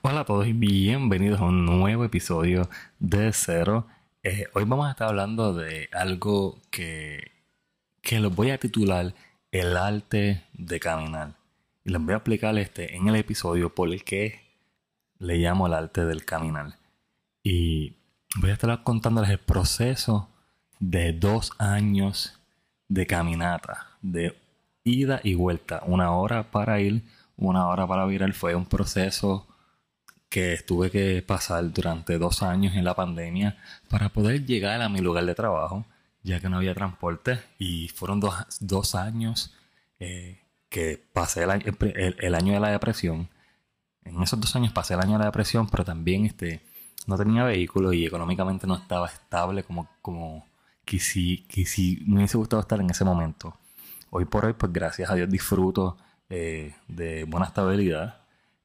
Hola a todos y bienvenidos a un nuevo episodio de Cero. Eh, hoy vamos a estar hablando de algo que, que lo voy a titular El arte de caminar. Y les voy a explicar este en el episodio por el que le llamo el arte del caminar. Y voy a estar contándoles el proceso de dos años de caminata, de ida y vuelta. Una hora para ir, una hora para virar. Fue un proceso que tuve que pasar durante dos años en la pandemia para poder llegar a mi lugar de trabajo, ya que no había transporte. Y fueron dos, años eh, que pasé el, año de la depresión. En esos dos años pasé el año de la depresión, pero también este, no tenía vehículo y económicamente no estaba estable como, como quisi, me hubiese gustado estar en ese momento. Hoy por hoy, pues gracias a Dios disfruto eh, de buena estabilidad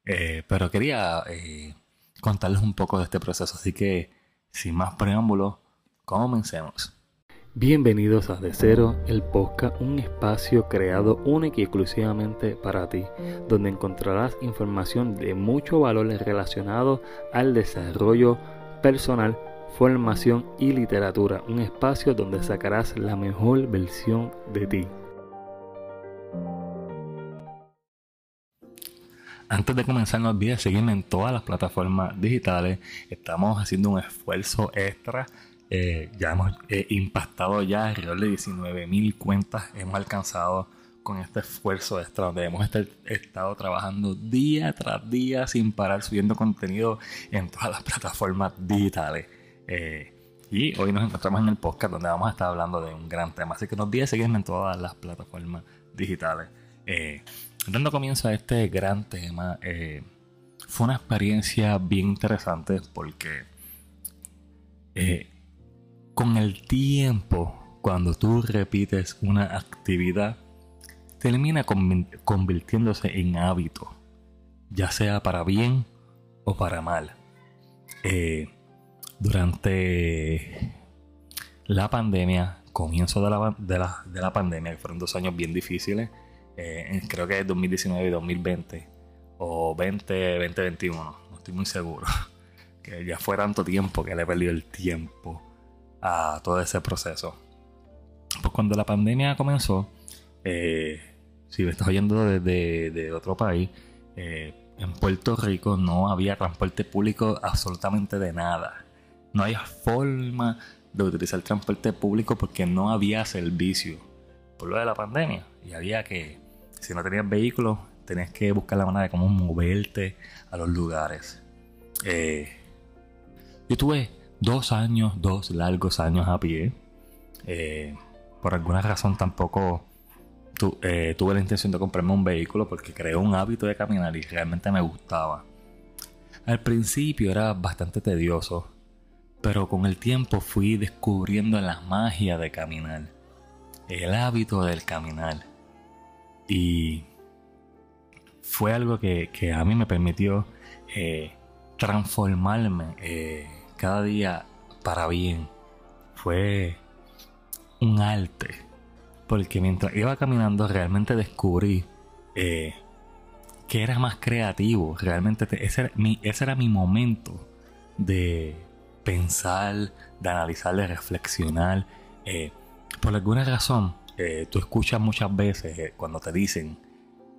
eh, pero quería eh, contarles un poco de este proceso, así que sin más preámbulos, comencemos. Bienvenidos a De Cero, el podcast, un espacio creado único y exclusivamente para ti, donde encontrarás información de mucho valor relacionado al desarrollo personal, formación y literatura, un espacio donde sacarás la mejor versión de ti. Antes de comenzar, no olvides seguirme en todas las plataformas digitales. Estamos haciendo un esfuerzo extra. Eh, ya hemos eh, impactado ya alrededor de 19 mil cuentas. Hemos alcanzado con este esfuerzo extra donde hemos estado trabajando día tras día sin parar subiendo contenido en todas las plataformas digitales. Eh, y hoy nos encontramos en el podcast donde vamos a estar hablando de un gran tema. Así que no olvides seguirme en todas las plataformas digitales. Dando comienzo a este gran tema, eh, fue una experiencia bien interesante porque eh, con el tiempo, cuando tú repites una actividad, termina convirtiéndose en hábito, ya sea para bien o para mal. Eh, durante la pandemia, comienzo de la, de la pandemia, que fueron dos años bien difíciles, eh, creo que es 2019 y 2020, o 20, 2021, no estoy muy seguro. Que ya fue tanto tiempo que le he perdido el tiempo a todo ese proceso. Pues cuando la pandemia comenzó, eh, si me estás oyendo desde de otro país, eh, en Puerto Rico no había transporte público absolutamente de nada. No había forma de utilizar transporte público porque no había servicio por lo de la pandemia. Y había que si no tenías vehículo, tenías que buscar la manera de cómo moverte a los lugares. Eh, yo tuve dos años, dos largos años a pie. Eh, por alguna razón tampoco eh, tuve la intención de comprarme un vehículo porque creé un hábito de caminar y realmente me gustaba. Al principio era bastante tedioso, pero con el tiempo fui descubriendo la magia de caminar, el hábito del caminar. Y fue algo que, a mí me permitió eh, transformarme eh, cada día para bien. Fue un arte. Porque mientras iba caminando realmente descubrí eh, que era más creativo. Realmente ese era, mi, ese era mi momento de pensar, de analizar, de reflexionar. por alguna razón eh, tú escuchas muchas veces eh, cuando te dicen,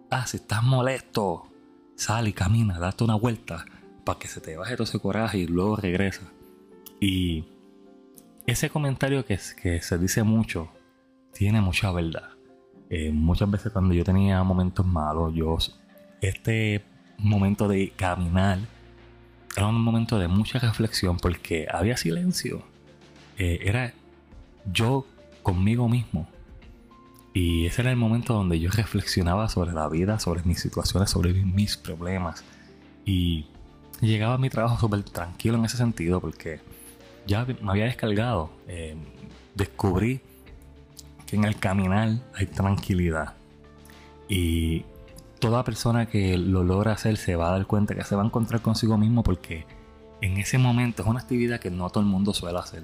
ah, si estás molesto, sal y camina, date una vuelta para que se te baje todo ese coraje y luego regresa. Y ese comentario que, que se dice mucho tiene mucha verdad. Eh, muchas veces cuando yo tenía momentos malos, yo este momento de caminar era un momento de mucha reflexión porque había silencio. era yo conmigo mismo y ese era el momento donde yo reflexionaba sobre la vida, sobre mis situaciones, sobre mis problemas. Y llegaba a mi trabajo súper tranquilo en ese sentido porque ya me había descargado. Eh, descubrí que en el caminar hay tranquilidad. Y toda persona que lo logra hacer se va a dar cuenta que se va a encontrar consigo mismo porque en ese momento es una actividad que no todo el mundo suele hacer.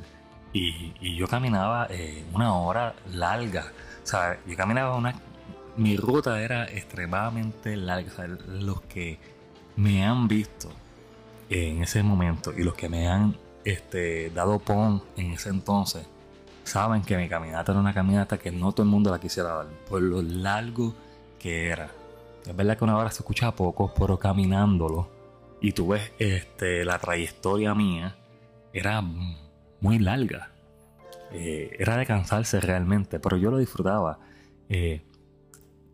Y, yo caminaba eh, una hora larga o sea, yo caminaba una... Mi ruta era extremadamente larga. O sea, los que me han visto en ese momento y los que me han este, dado pon en ese entonces saben que mi caminata era una caminata que no todo el mundo la quisiera dar por lo largo que era. Es verdad que una hora se escucha poco, pero caminándolo y tú ves este, la trayectoria mía era muy larga. Eh, era de cansarse realmente, pero yo lo disfrutaba. Eh,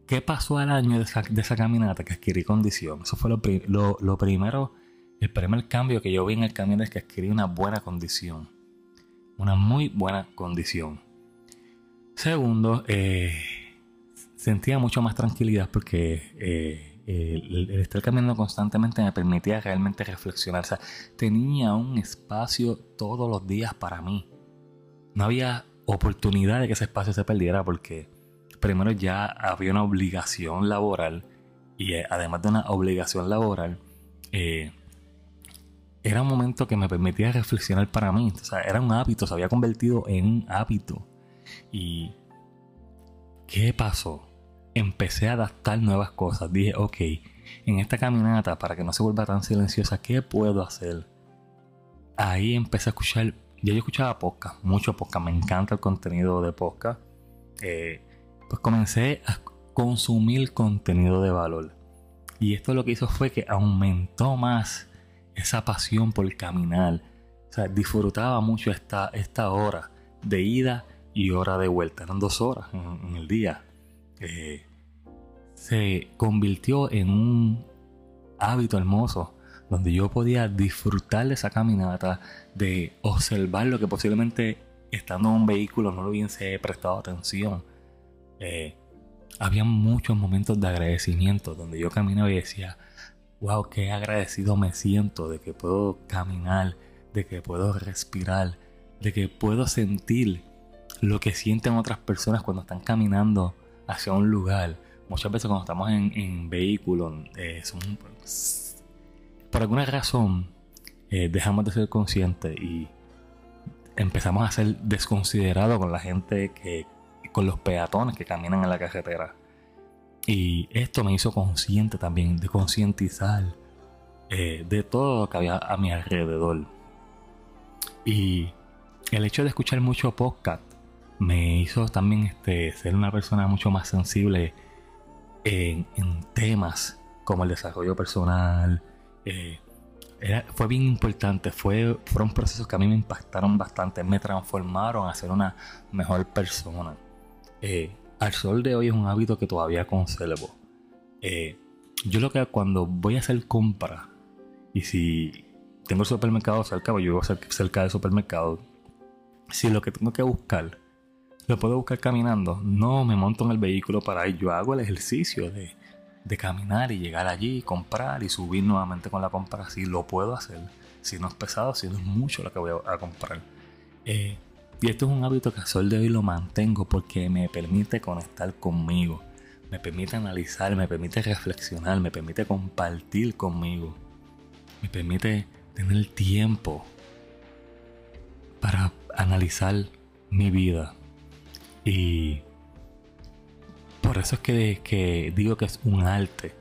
¿Qué pasó al año de esa, caminata? Que adquirí condición. Eso fue lo, lo, primero, el primer cambio que yo vi en el camino es que adquirí una buena condición. Una muy buena condición. Segundo, eh, sentía mucho más tranquilidad porque eh, el, estar caminando constantemente me permitía realmente reflexionar. O sea, tenía un espacio todos los días para mí. No había oportunidad de que ese espacio se perdiera porque primero ya había una obligación laboral y eh, además de una obligación laboral, eh, era un momento que me permitía reflexionar para mí. O sea, era un hábito, se había convertido en un hábito. ¿Y qué pasó? Empecé a adaptar nuevas cosas. Dije, ok, en esta caminata, para que no se vuelva tan silenciosa, ¿qué puedo hacer? Ahí empecé a escuchar, ya yo escuchaba podcast, mucho podcast, me encanta el contenido de podcast. Eh, pues comencé a consumir contenido de valor. Y esto lo que hizo fue que aumentó más esa pasión por caminar. O sea, disfrutaba mucho esta, esta hora de ida y hora de vuelta. Eran dos horas en, el día. Eh, se convirtió en un hábito hermoso donde yo podía disfrutar de esa caminata, de observar lo que posiblemente estando en un vehículo no lo hubiese prestado atención eh, había muchos momentos de agradecimiento donde yo caminaba y decía, wow, qué agradecido me siento de que puedo caminar, de que puedo respirar, de que puedo sentir lo que sienten otras personas cuando están caminando hacia un lugar. Muchas veces cuando estamos en, vehículos, eh, por alguna razón eh, dejamos de ser conscientes y empezamos a ser desconsiderados con la gente que, con los peatones que caminan en la carretera. Y esto me hizo consciente también, de concientizar eh, de todo lo que había a mi alrededor. Y el hecho de escuchar mucho podcast me hizo también este, ser una persona mucho más sensible en, temas como el desarrollo personal. Eh, fue bien importante, fue, fueron procesos que a mí me impactaron bastante, me transformaron a ser una mejor persona. Eh, al sol de hoy es un hábito que todavía conservo. Eh, yo lo que cuando voy a hacer compra y si tengo el supermercado cerca, pues yo vivo cerca del supermercado, si lo que tengo que buscar lo puedo buscar caminando, no me monto en el vehículo para ir, yo hago el ejercicio de, caminar y llegar allí, comprar y subir nuevamente con la compra, si lo puedo hacer, si no es pesado, si no es mucho lo que voy a, comprar. Eh, y esto es un hábito que a sol de hoy lo mantengo porque me permite conectar conmigo, me permite analizar, me permite reflexionar, me permite compartir conmigo, me permite tener tiempo para analizar mi vida. Y por eso es que, que digo que es un arte,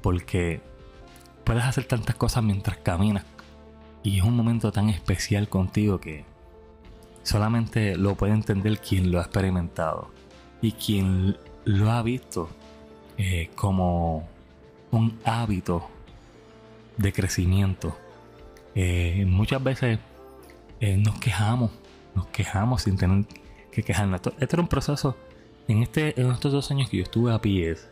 porque puedes hacer tantas cosas mientras caminas y es un momento tan especial contigo que solamente lo puede entender quien lo ha experimentado y quien lo ha visto eh, como un hábito de crecimiento. Eh, muchas veces eh, nos quejamos, nos quejamos sin tener que quejarnos. Este era un proceso, en, este, en estos dos años que yo estuve a pies,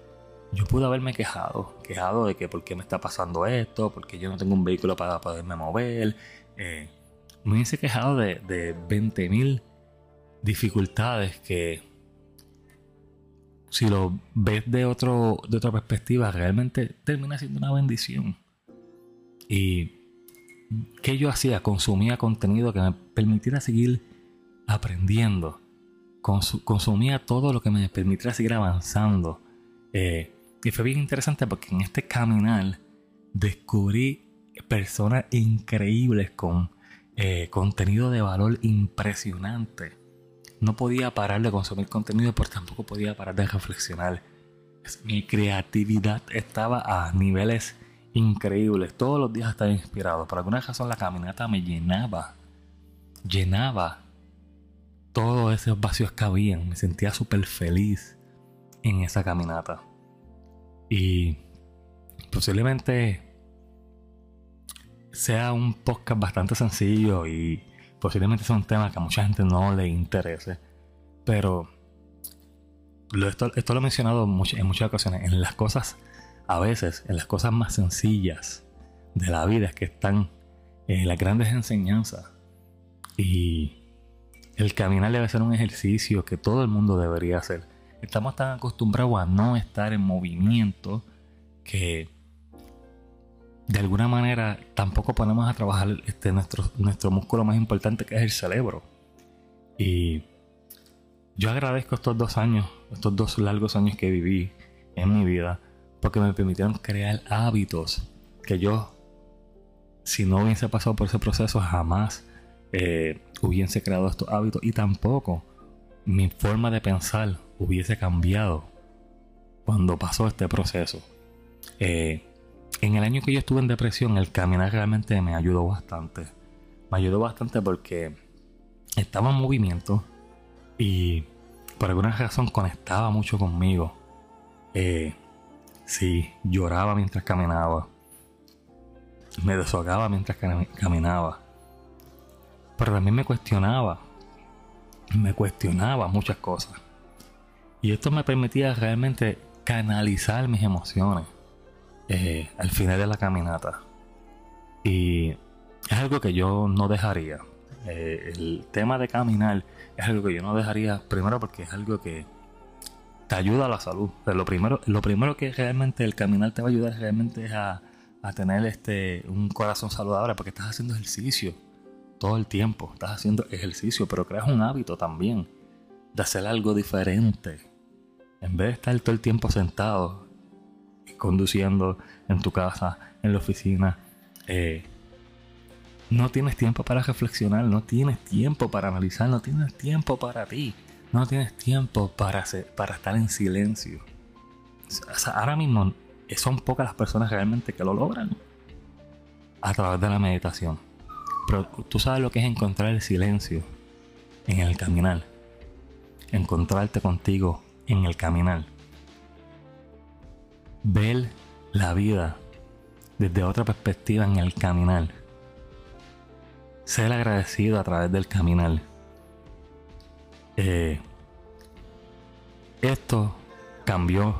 yo pude haberme quejado, quejado de que por qué me está pasando esto, porque yo no tengo un vehículo para poderme mover me hubiese quejado de, de 20.000 dificultades que si lo ves de, otro, de otra perspectiva, realmente termina siendo una bendición. Y que yo hacía, consumía contenido que me permitiera seguir aprendiendo. Consumía todo lo que me permitiera seguir avanzando. Eh, y fue bien interesante porque en este caminar descubrí personas increíbles con eh, contenido de valor impresionante. No podía parar de consumir contenido, pero tampoco podía parar de reflexionar. Mi creatividad estaba a niveles increíbles. Todos los días estaba inspirado. Por alguna razón la caminata me llenaba. Llenaba todos esos vacíos que habían. Me sentía súper feliz en esa caminata. Y posiblemente sea un podcast bastante sencillo y posiblemente sea un tema que a mucha gente no le interese. Pero esto, lo he mencionado en muchas, ocasiones. En las cosas, a veces, en las cosas más sencillas de la vida que están eh, las grandes enseñanzas. Y el caminar debe ser un ejercicio que todo el mundo debería hacer. Estamos tan acostumbrados a no estar en movimiento que de alguna manera tampoco ponemos a trabajar este, nuestro, nuestro músculo más importante que es el cerebro. Y yo agradezco estos dos años, estos dos largos años que viví en mi vida, porque me permitieron crear hábitos que yo, si no hubiese pasado por ese proceso, jamás eh, hubiese creado estos hábitos y tampoco mi forma de pensar hubiese cambiado cuando pasó este proceso. Eh, en el año que yo estuve en depresión, el caminar realmente me ayudó bastante. Me ayudó bastante porque estaba en movimiento y por alguna razón conectaba mucho conmigo. Eh, sí, lloraba mientras caminaba. Me deshogaba mientras caminaba. Pero también me cuestionaba. Me cuestionaba muchas cosas. Y esto me permitía realmente canalizar mis emociones eh, al final de la caminata. Y es algo que yo no dejaría. Eh, el tema de caminar es algo que yo no dejaría, primero porque es algo que te ayuda a la salud. lo, primero, lo primero que realmente el caminar te va a ayudar realmente es a, a tener este, un corazón saludable porque estás haciendo ejercicio todo el tiempo. Estás haciendo ejercicio, pero creas un hábito también de hacer algo diferente. En vez de estar todo el tiempo sentado conduciendo en tu casa, en la oficina. Eh, no tienes tiempo para reflexionar, no tienes tiempo para analizar, no tienes tiempo para ti, no tienes tiempo para, para estar en silencio. ahora mismo son pocas las personas realmente que lo logran a través de la meditación. Pero tú sabes lo que es encontrar el silencio en el caminar. Encontrarte contigo en el caminar ver la vida desde otra perspectiva en el caminar. Ser agradecido a través del caminar. Eh, esto cambió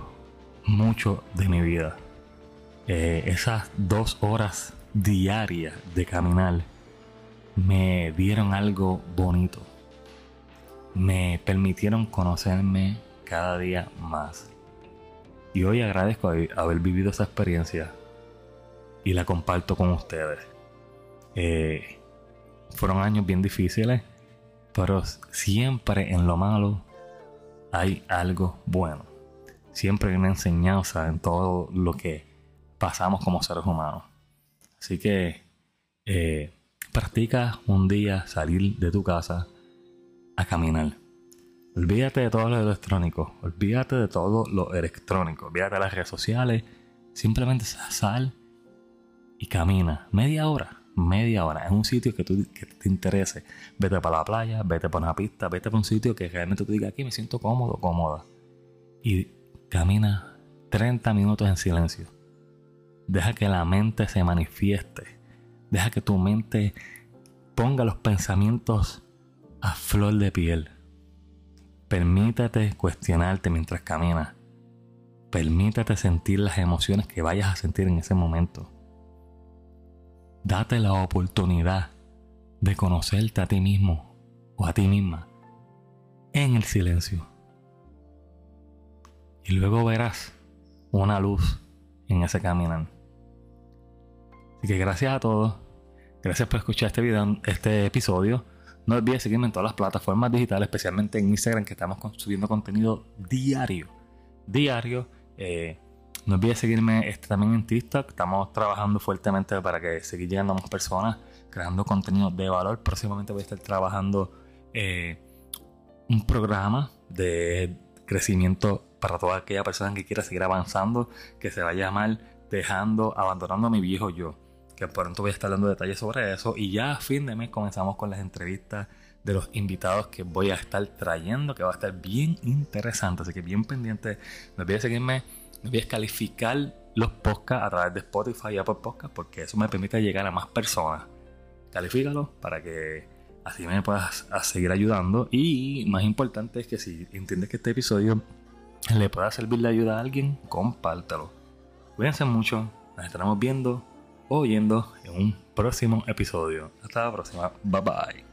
mucho de mi vida. Eh, esas dos horas diarias de caminar me dieron algo bonito. Me permitieron conocerme cada día más. Y hoy agradezco haber vivido esa experiencia y la comparto con ustedes. Eh, fueron años bien difíciles, pero siempre en lo malo hay algo bueno. Siempre hay una enseñanza en todo lo que pasamos como seres humanos. Así que eh, practica un día salir de tu casa a caminar. Olvídate de todo lo electrónico, olvídate de todo lo electrónico, olvídate de las redes sociales, simplemente sal y camina media hora, media hora en un sitio que, tú, que te interese. Vete para la playa, vete para una pista, vete para un sitio que realmente tú digas aquí me siento cómodo, cómoda. Y camina 30 minutos en silencio. Deja que la mente se manifieste. Deja que tu mente ponga los pensamientos a flor de piel Permítate cuestionarte mientras caminas. Permítate sentir las emociones que vayas a sentir en ese momento. Date la oportunidad de conocerte a ti mismo o a ti misma en el silencio. Y luego verás una luz en ese caminar. Así que gracias a todos. Gracias por escuchar este video, este episodio. No olvides seguirme en todas las plataformas digitales, especialmente en Instagram, que estamos subiendo contenido diario. Diario. Eh, no olvides seguirme este, también en TikTok. Estamos trabajando fuertemente para que seguir llegando a más personas, creando contenido de valor. Próximamente voy a estar trabajando eh, un programa de crecimiento para toda aquella persona que quiera seguir avanzando, que se va a llamar dejando, abandonando a mi viejo yo. Que pronto voy a estar dando detalles sobre eso. Y ya a fin de mes comenzamos con las entrevistas de los invitados que voy a estar trayendo, que va a estar bien interesante. Así que bien pendiente. No olvides seguirme, no olvides calificar los podcasts a través de Spotify y Apple Podcasts, porque eso me permite llegar a más personas. Califícalo para que así me puedas seguir ayudando. Y más importante es que si entiendes que este episodio le pueda servir de ayuda a alguien, compártelo. Cuídense mucho, nos estaremos viendo oyendo en un próximo episodio. Hasta la próxima, bye bye.